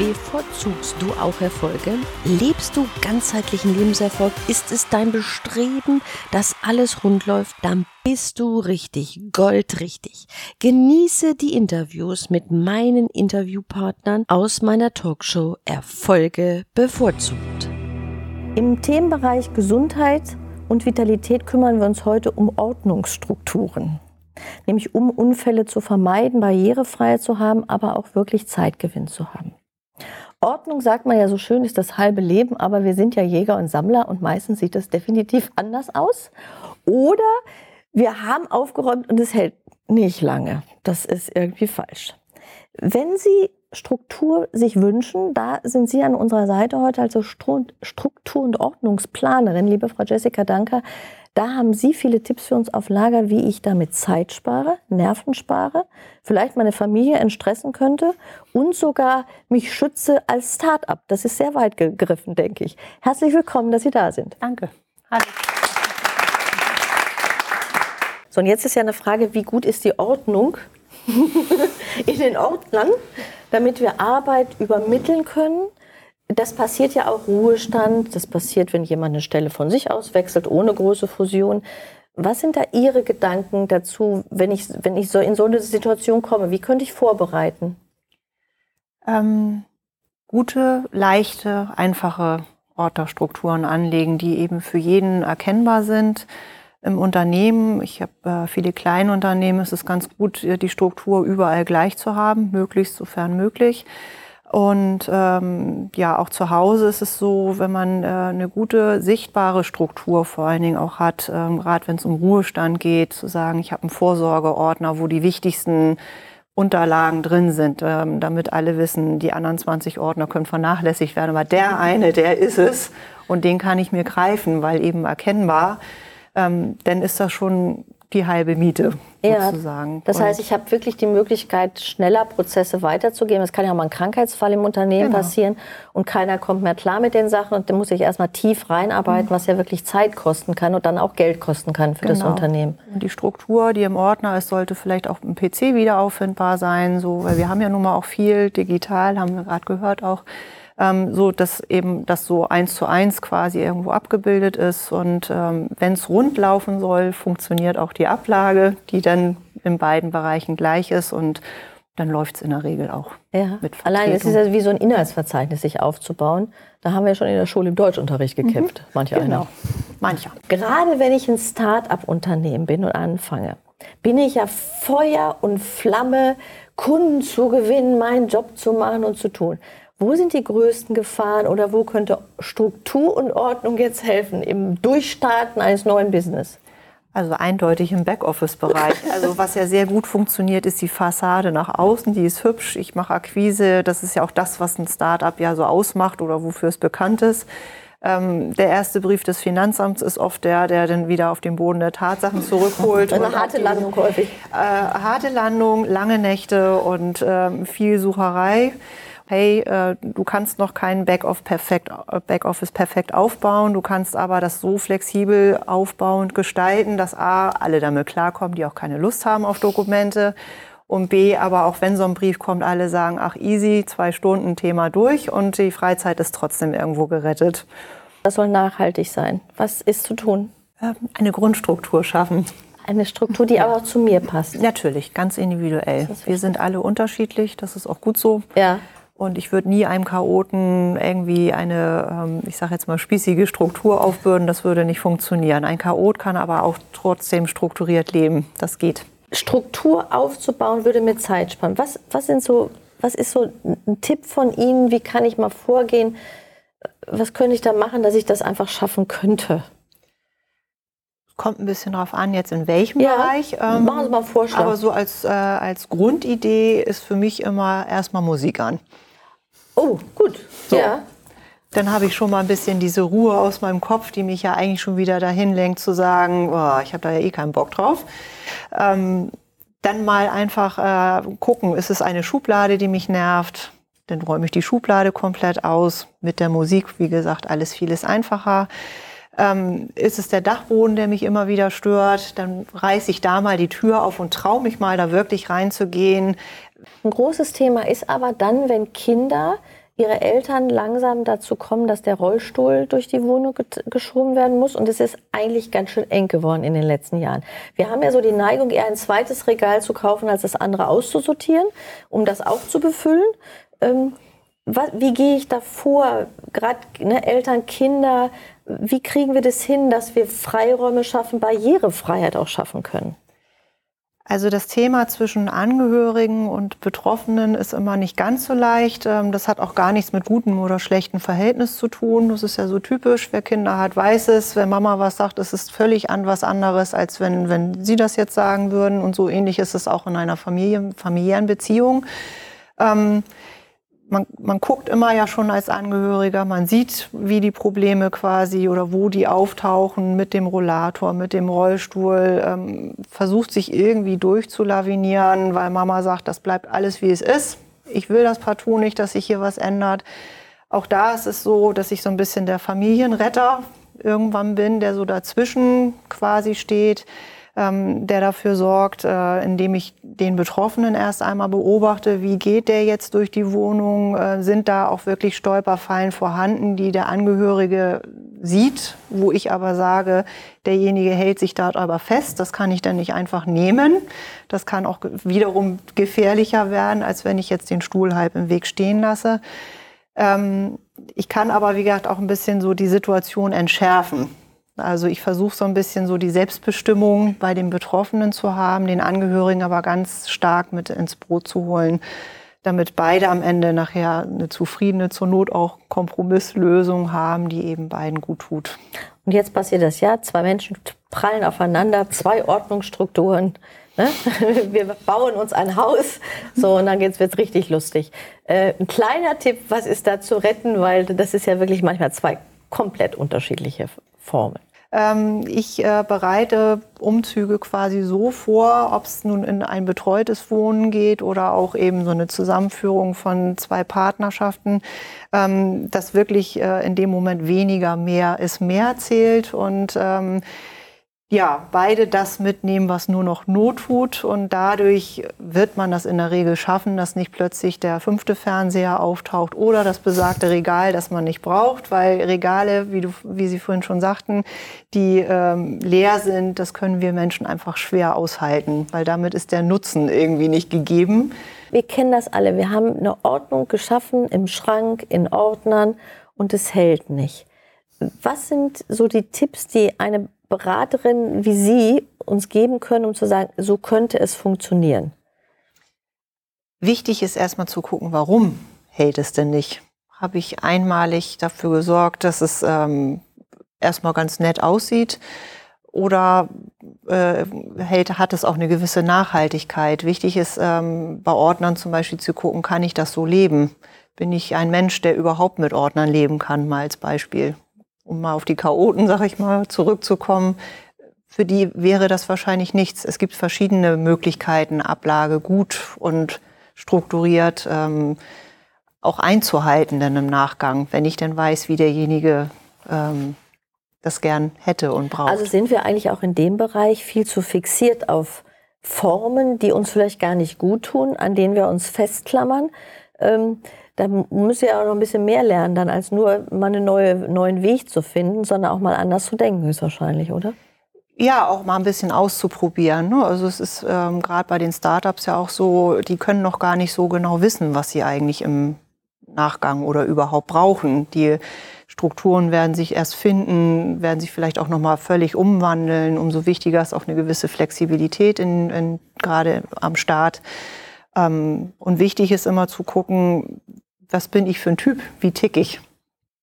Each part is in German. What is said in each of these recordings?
Bevorzugst du auch Erfolge? Lebst du ganzheitlichen Lebenserfolg? Ist es dein Bestreben, dass alles rund läuft? Dann bist du richtig, goldrichtig. Genieße die Interviews mit meinen Interviewpartnern aus meiner Talkshow Erfolge bevorzugt. Im Themenbereich Gesundheit und Vitalität kümmern wir uns heute um Ordnungsstrukturen. Nämlich um Unfälle zu vermeiden, Barrierefreiheit zu haben, aber auch wirklich Zeitgewinn zu haben. Ordnung, sagt man ja so schön, ist das halbe Leben, aber wir sind ja Jäger und Sammler und meistens sieht das definitiv anders aus. Oder wir haben aufgeräumt und es hält nicht lange. Das ist irgendwie falsch. Wenn Sie Struktur sich wünschen, da sind Sie an unserer Seite heute als Struktur- und Ordnungsplanerin, liebe Frau Jessica Danker. Da haben Sie viele Tipps für uns auf Lager, wie ich damit Zeit spare, Nerven spare, vielleicht meine Familie entstressen könnte und sogar mich schütze als Start-up. Das ist sehr weit gegriffen, denke ich. Herzlich willkommen, dass Sie da sind. Danke. Hallo. So, und jetzt ist ja eine Frage, wie gut ist die Ordnung in den Ordnern, damit wir Arbeit übermitteln können das passiert ja auch Ruhestand, das passiert, wenn jemand eine Stelle von sich aus wechselt, ohne große Fusion. Was sind da Ihre Gedanken dazu, wenn ich, wenn ich so in so eine Situation komme? Wie könnte ich vorbereiten? Ähm, gute, leichte, einfache Orderstrukturen anlegen, die eben für jeden erkennbar sind. Im Unternehmen, ich habe äh, viele kleine Unternehmen, ist es ganz gut, die Struktur überall gleich zu haben, möglichst sofern möglich. Und ähm, ja, auch zu Hause ist es so, wenn man äh, eine gute, sichtbare Struktur vor allen Dingen auch hat, ähm, gerade wenn es um Ruhestand geht, zu sagen, ich habe einen Vorsorgeordner, wo die wichtigsten Unterlagen drin sind, ähm, damit alle wissen, die anderen 20 Ordner können vernachlässigt werden, aber der eine, der ist es und den kann ich mir greifen, weil eben erkennbar, ähm, dann ist das schon die halbe Miete ja, sozusagen. Das heißt, ich habe wirklich die Möglichkeit, schneller Prozesse weiterzugeben. Es kann ja auch mal ein Krankheitsfall im Unternehmen genau. passieren und keiner kommt mehr klar mit den Sachen und dann muss ich erstmal tief reinarbeiten, mhm. was ja wirklich Zeit kosten kann und dann auch Geld kosten kann für genau. das Unternehmen. Und die Struktur, die im Ordner ist, sollte vielleicht auch im PC wieder auffindbar sein, so, weil wir haben ja nun mal auch viel digital, haben wir gerade gehört auch ähm, so dass eben das so eins zu eins quasi irgendwo abgebildet ist. Und ähm, wenn es rund laufen soll, funktioniert auch die Ablage, die dann in beiden Bereichen gleich ist und dann läuft es in der Regel auch. Ja. Mit Allein es ist ja wie so ein Inhaltsverzeichnis sich aufzubauen. Da haben wir schon in der Schule im Deutschunterricht gekämpft, mhm. manche genau. einer. Mancher. Gerade wenn ich ein Start-up-Unternehmen bin und anfange, bin ich ja Feuer und Flamme, Kunden zu gewinnen, meinen Job zu machen und zu tun. Wo sind die größten Gefahren oder wo könnte Struktur und Ordnung jetzt helfen im Durchstarten eines neuen Business? Also eindeutig im Backoffice-Bereich. Also was ja sehr gut funktioniert, ist die Fassade nach außen. Die ist hübsch. Ich mache Akquise. Das ist ja auch das, was ein Startup ja so ausmacht oder wofür es bekannt ist. Ähm, der erste Brief des Finanzamts ist oft der, der dann wieder auf den Boden der Tatsachen zurückholt. Eine harte Landung häufig. Äh, harte Landung, lange Nächte und ähm, viel Sucherei hey, äh, du kannst noch keinen Backoffice perfekt, Backoffice perfekt aufbauen, du kannst aber das so flexibel aufbauend gestalten, dass A, alle damit klarkommen, die auch keine Lust haben auf Dokumente und B, aber auch wenn so ein Brief kommt, alle sagen, ach easy, zwei Stunden Thema durch und die Freizeit ist trotzdem irgendwo gerettet. Das soll nachhaltig sein. Was ist zu tun? Ähm, eine Grundstruktur schaffen. Eine Struktur, die aber auch zu mir passt. Natürlich, ganz individuell. Wir sind alle unterschiedlich, das ist auch gut so. Ja. Und ich würde nie einem Chaoten irgendwie eine, ähm, ich sage jetzt mal, spießige Struktur aufbürden. Das würde nicht funktionieren. Ein Chaot kann aber auch trotzdem strukturiert leben. Das geht. Struktur aufzubauen würde mir Zeit sparen. Was, was, sind so, was ist so ein Tipp von Ihnen? Wie kann ich mal vorgehen? Was könnte ich da machen, dass ich das einfach schaffen könnte? Kommt ein bisschen drauf an, jetzt in welchem ja, Bereich. Ähm, machen Sie mal einen Vorschlag. Aber so als, äh, als Grundidee ist für mich immer erstmal Musik an. Oh, gut. So. Ja. dann habe ich schon mal ein bisschen diese Ruhe aus meinem Kopf, die mich ja eigentlich schon wieder dahin lenkt, zu sagen, oh, ich habe da ja eh keinen Bock drauf. Ähm, dann mal einfach äh, gucken, ist es eine Schublade, die mich nervt? Dann räume ich die Schublade komplett aus. Mit der Musik, wie gesagt, alles vieles einfacher. Ähm, ist es der Dachboden, der mich immer wieder stört? Dann reiße ich da mal die Tür auf und traue mich mal, da wirklich reinzugehen. Ein großes Thema ist aber dann, wenn Kinder ihre Eltern langsam dazu kommen, dass der Rollstuhl durch die Wohnung geschoben werden muss. Und es ist eigentlich ganz schön eng geworden in den letzten Jahren. Wir haben ja so die Neigung, eher ein zweites Regal zu kaufen, als das andere auszusortieren, um das auch zu befüllen. Ähm, was, wie gehe ich da vor? Gerade ne, Eltern, Kinder, wie kriegen wir das hin, dass wir Freiräume schaffen, Barrierefreiheit auch schaffen können? Also das Thema zwischen Angehörigen und Betroffenen ist immer nicht ganz so leicht. Ähm, das hat auch gar nichts mit gutem oder schlechtem Verhältnis zu tun. Das ist ja so typisch. Wer Kinder hat, weiß es. Wenn Mama was sagt, ist es völlig an was anderes, als wenn, wenn Sie das jetzt sagen würden. Und so ähnlich ist es auch in einer Familie, familiären Beziehung. Ähm, man, man guckt immer ja schon als Angehöriger, man sieht, wie die Probleme quasi oder wo die auftauchen mit dem Rollator, mit dem Rollstuhl, ähm, versucht sich irgendwie durchzulavinieren, weil Mama sagt, das bleibt alles wie es ist. Ich will das partout nicht, dass sich hier was ändert. Auch da ist es so, dass ich so ein bisschen der Familienretter irgendwann bin, der so dazwischen quasi steht ähm, der dafür sorgt, äh, indem ich den Betroffenen erst einmal beobachte, wie geht der jetzt durch die Wohnung, äh, sind da auch wirklich Stolperfallen vorhanden, die der Angehörige sieht, wo ich aber sage, derjenige hält sich dort aber fest, das kann ich dann nicht einfach nehmen. Das kann auch wiederum gefährlicher werden, als wenn ich jetzt den Stuhl halb im Weg stehen lasse. Ähm, ich kann aber, wie gesagt, auch ein bisschen so die Situation entschärfen. Also ich versuche so ein bisschen so die Selbstbestimmung bei den Betroffenen zu haben, den Angehörigen aber ganz stark mit ins Brot zu holen, damit beide am Ende nachher eine zufriedene, zur Not auch Kompromisslösung haben, die eben beiden gut tut. Und jetzt passiert das ja, zwei Menschen prallen aufeinander, zwei Ordnungsstrukturen. Ne? Wir bauen uns ein Haus, so und dann wird es richtig lustig. Äh, ein kleiner Tipp, was ist da zu retten, weil das ist ja wirklich manchmal zwei komplett unterschiedliche Formen. Ähm, ich äh, bereite Umzüge quasi so vor, ob es nun in ein betreutes Wohnen geht oder auch eben so eine Zusammenführung von zwei Partnerschaften, ähm, dass wirklich äh, in dem Moment weniger mehr ist mehr zählt. Und ähm, ja, beide das mitnehmen, was nur noch Not tut. Und dadurch wird man das in der Regel schaffen, dass nicht plötzlich der fünfte Fernseher auftaucht oder das besagte Regal, das man nicht braucht, weil Regale, wie, du, wie Sie vorhin schon sagten, die ähm, leer sind, das können wir Menschen einfach schwer aushalten, weil damit ist der Nutzen irgendwie nicht gegeben. Wir kennen das alle. Wir haben eine Ordnung geschaffen im Schrank, in Ordnern und es hält nicht. Was sind so die Tipps, die eine Beraterinnen wie Sie uns geben können, um zu sagen, so könnte es funktionieren? Wichtig ist erstmal zu gucken, warum hält es denn nicht? Habe ich einmalig dafür gesorgt, dass es ähm, erstmal ganz nett aussieht? Oder äh, hält, hat es auch eine gewisse Nachhaltigkeit? Wichtig ist ähm, bei Ordnern zum Beispiel zu gucken, kann ich das so leben? Bin ich ein Mensch, der überhaupt mit Ordnern leben kann, mal als Beispiel? Um mal auf die Chaoten, sag ich mal, zurückzukommen, für die wäre das wahrscheinlich nichts. Es gibt verschiedene Möglichkeiten, Ablage gut und strukturiert ähm, auch einzuhalten dann im Nachgang, wenn ich denn weiß, wie derjenige ähm, das gern hätte und braucht. Also sind wir eigentlich auch in dem Bereich viel zu fixiert auf Formen, die uns vielleicht gar nicht gut tun, an denen wir uns festklammern. Ähm, da müsst ihr auch noch ein bisschen mehr lernen, dann als nur mal einen neue, neuen Weg zu finden, sondern auch mal anders zu denken, höchstwahrscheinlich, oder? Ja, auch mal ein bisschen auszuprobieren. Ne? Also es ist ähm, gerade bei den Startups ja auch so, die können noch gar nicht so genau wissen, was sie eigentlich im Nachgang oder überhaupt brauchen. Die Strukturen werden sich erst finden, werden sich vielleicht auch noch mal völlig umwandeln. Umso wichtiger ist auch eine gewisse Flexibilität in, in, gerade am Start. Ähm, und wichtig ist immer zu gucken, was bin ich für ein Typ, wie tick ich.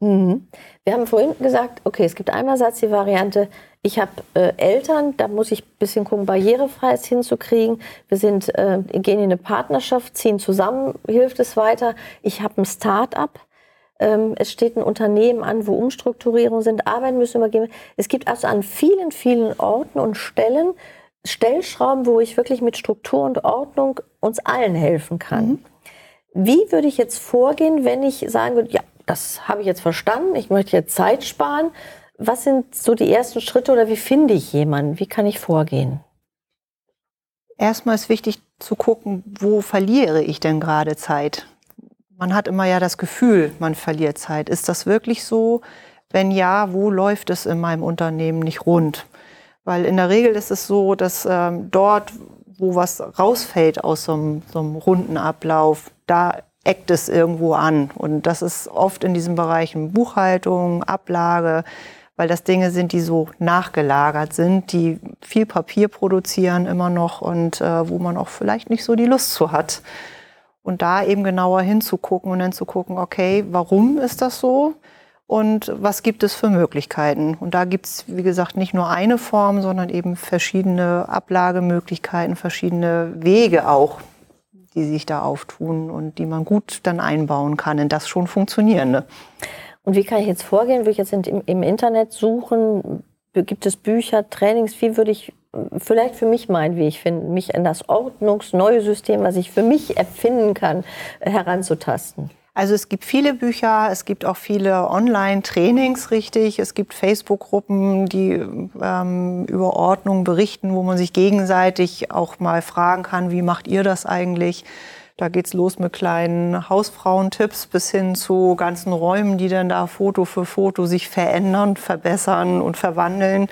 Mhm. Wir haben vorhin gesagt, okay, es gibt einerseits die Variante, ich habe äh, Eltern, da muss ich ein bisschen gucken, Barrierefreies hinzukriegen. Wir sind, äh, gehen in eine Partnerschaft, ziehen zusammen, hilft es weiter. Ich habe ein Start-up. ähm, es steht ein Unternehmen an, wo Umstrukturierungen sind, Arbeiten müssen übergeben. Es gibt also an vielen, vielen Orten und Stellen Stellschrauben, wo ich wirklich mit Struktur und Ordnung uns allen helfen kann. Mhm. Wie würde ich jetzt vorgehen, wenn ich sagen würde, ja, das habe ich jetzt verstanden, ich möchte jetzt Zeit sparen. Was sind so die ersten Schritte oder wie finde ich jemanden? Wie kann ich vorgehen? Erstmal ist wichtig zu gucken, wo verliere ich denn gerade Zeit? Man hat immer ja das Gefühl, man verliert Zeit. Ist das wirklich so? Wenn ja, wo läuft es in meinem Unternehmen nicht rund? Weil in der Regel ist es so, dass ähm, dort, wo was rausfällt aus so einem, so einem runden Ablauf, da eckt es irgendwo an. Und das ist oft in diesen Bereichen Buchhaltung, Ablage, weil das Dinge sind, die so nachgelagert sind, die viel Papier produzieren immer noch und äh, wo man auch vielleicht nicht so die Lust zu hat. Und da eben genauer hinzugucken und dann zu gucken, okay, warum ist das so? und was gibt es für Möglichkeiten. Und da gibt es, wie gesagt, nicht nur eine Form, sondern eben verschiedene Ablagemöglichkeiten, verschiedene Wege auch, die sich da auftun und die man gut dann einbauen kann in das schon Funktionierende. Und wie kann ich jetzt vorgehen? Würde ich jetzt im, im Internet suchen? Gibt es Bücher, Trainings? Wie würde ich vielleicht für mich meinen Weg finden, mich in das ordnungsneue System, was ich für mich erfinden kann, heranzutasten? Also es gibt viele Bücher, es gibt auch viele Online-Trainings, richtig. Es gibt Facebook-Gruppen, die ähm, über Ordnung berichten, wo man sich gegenseitig auch mal fragen kann, wie macht ihr das eigentlich? Da geht's los mit kleinen Hausfrauentipps bis hin zu ganzen Räumen, die dann da Foto für Foto sich verändern, verbessern und verwandeln.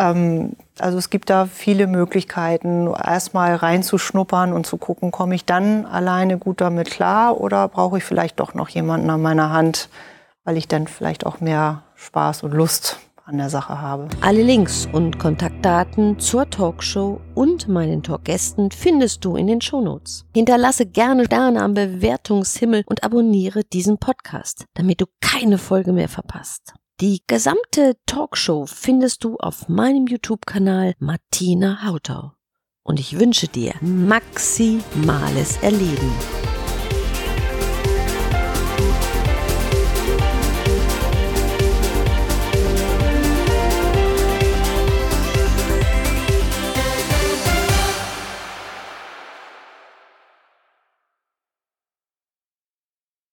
Ähm, also es gibt da viele Möglichkeiten, erstmal reinzuschnuppern und zu gucken, komme ich dann alleine gut damit klar oder brauche ich vielleicht doch noch jemanden an meiner Hand, weil ich dann vielleicht auch mehr Spaß und Lust an der Sache habe. Alle Links und Kontaktdaten zur Talkshow und meinen Talkgästen findest du in den Shownotes. Hinterlasse gerne Sterne am Bewertungshimmel und abonniere diesen Podcast, damit du keine Folge mehr verpasst. Die gesamte Talkshow findest du auf meinem YouTube-Kanal Martina Hautau. Und ich wünsche dir maximales Erleben.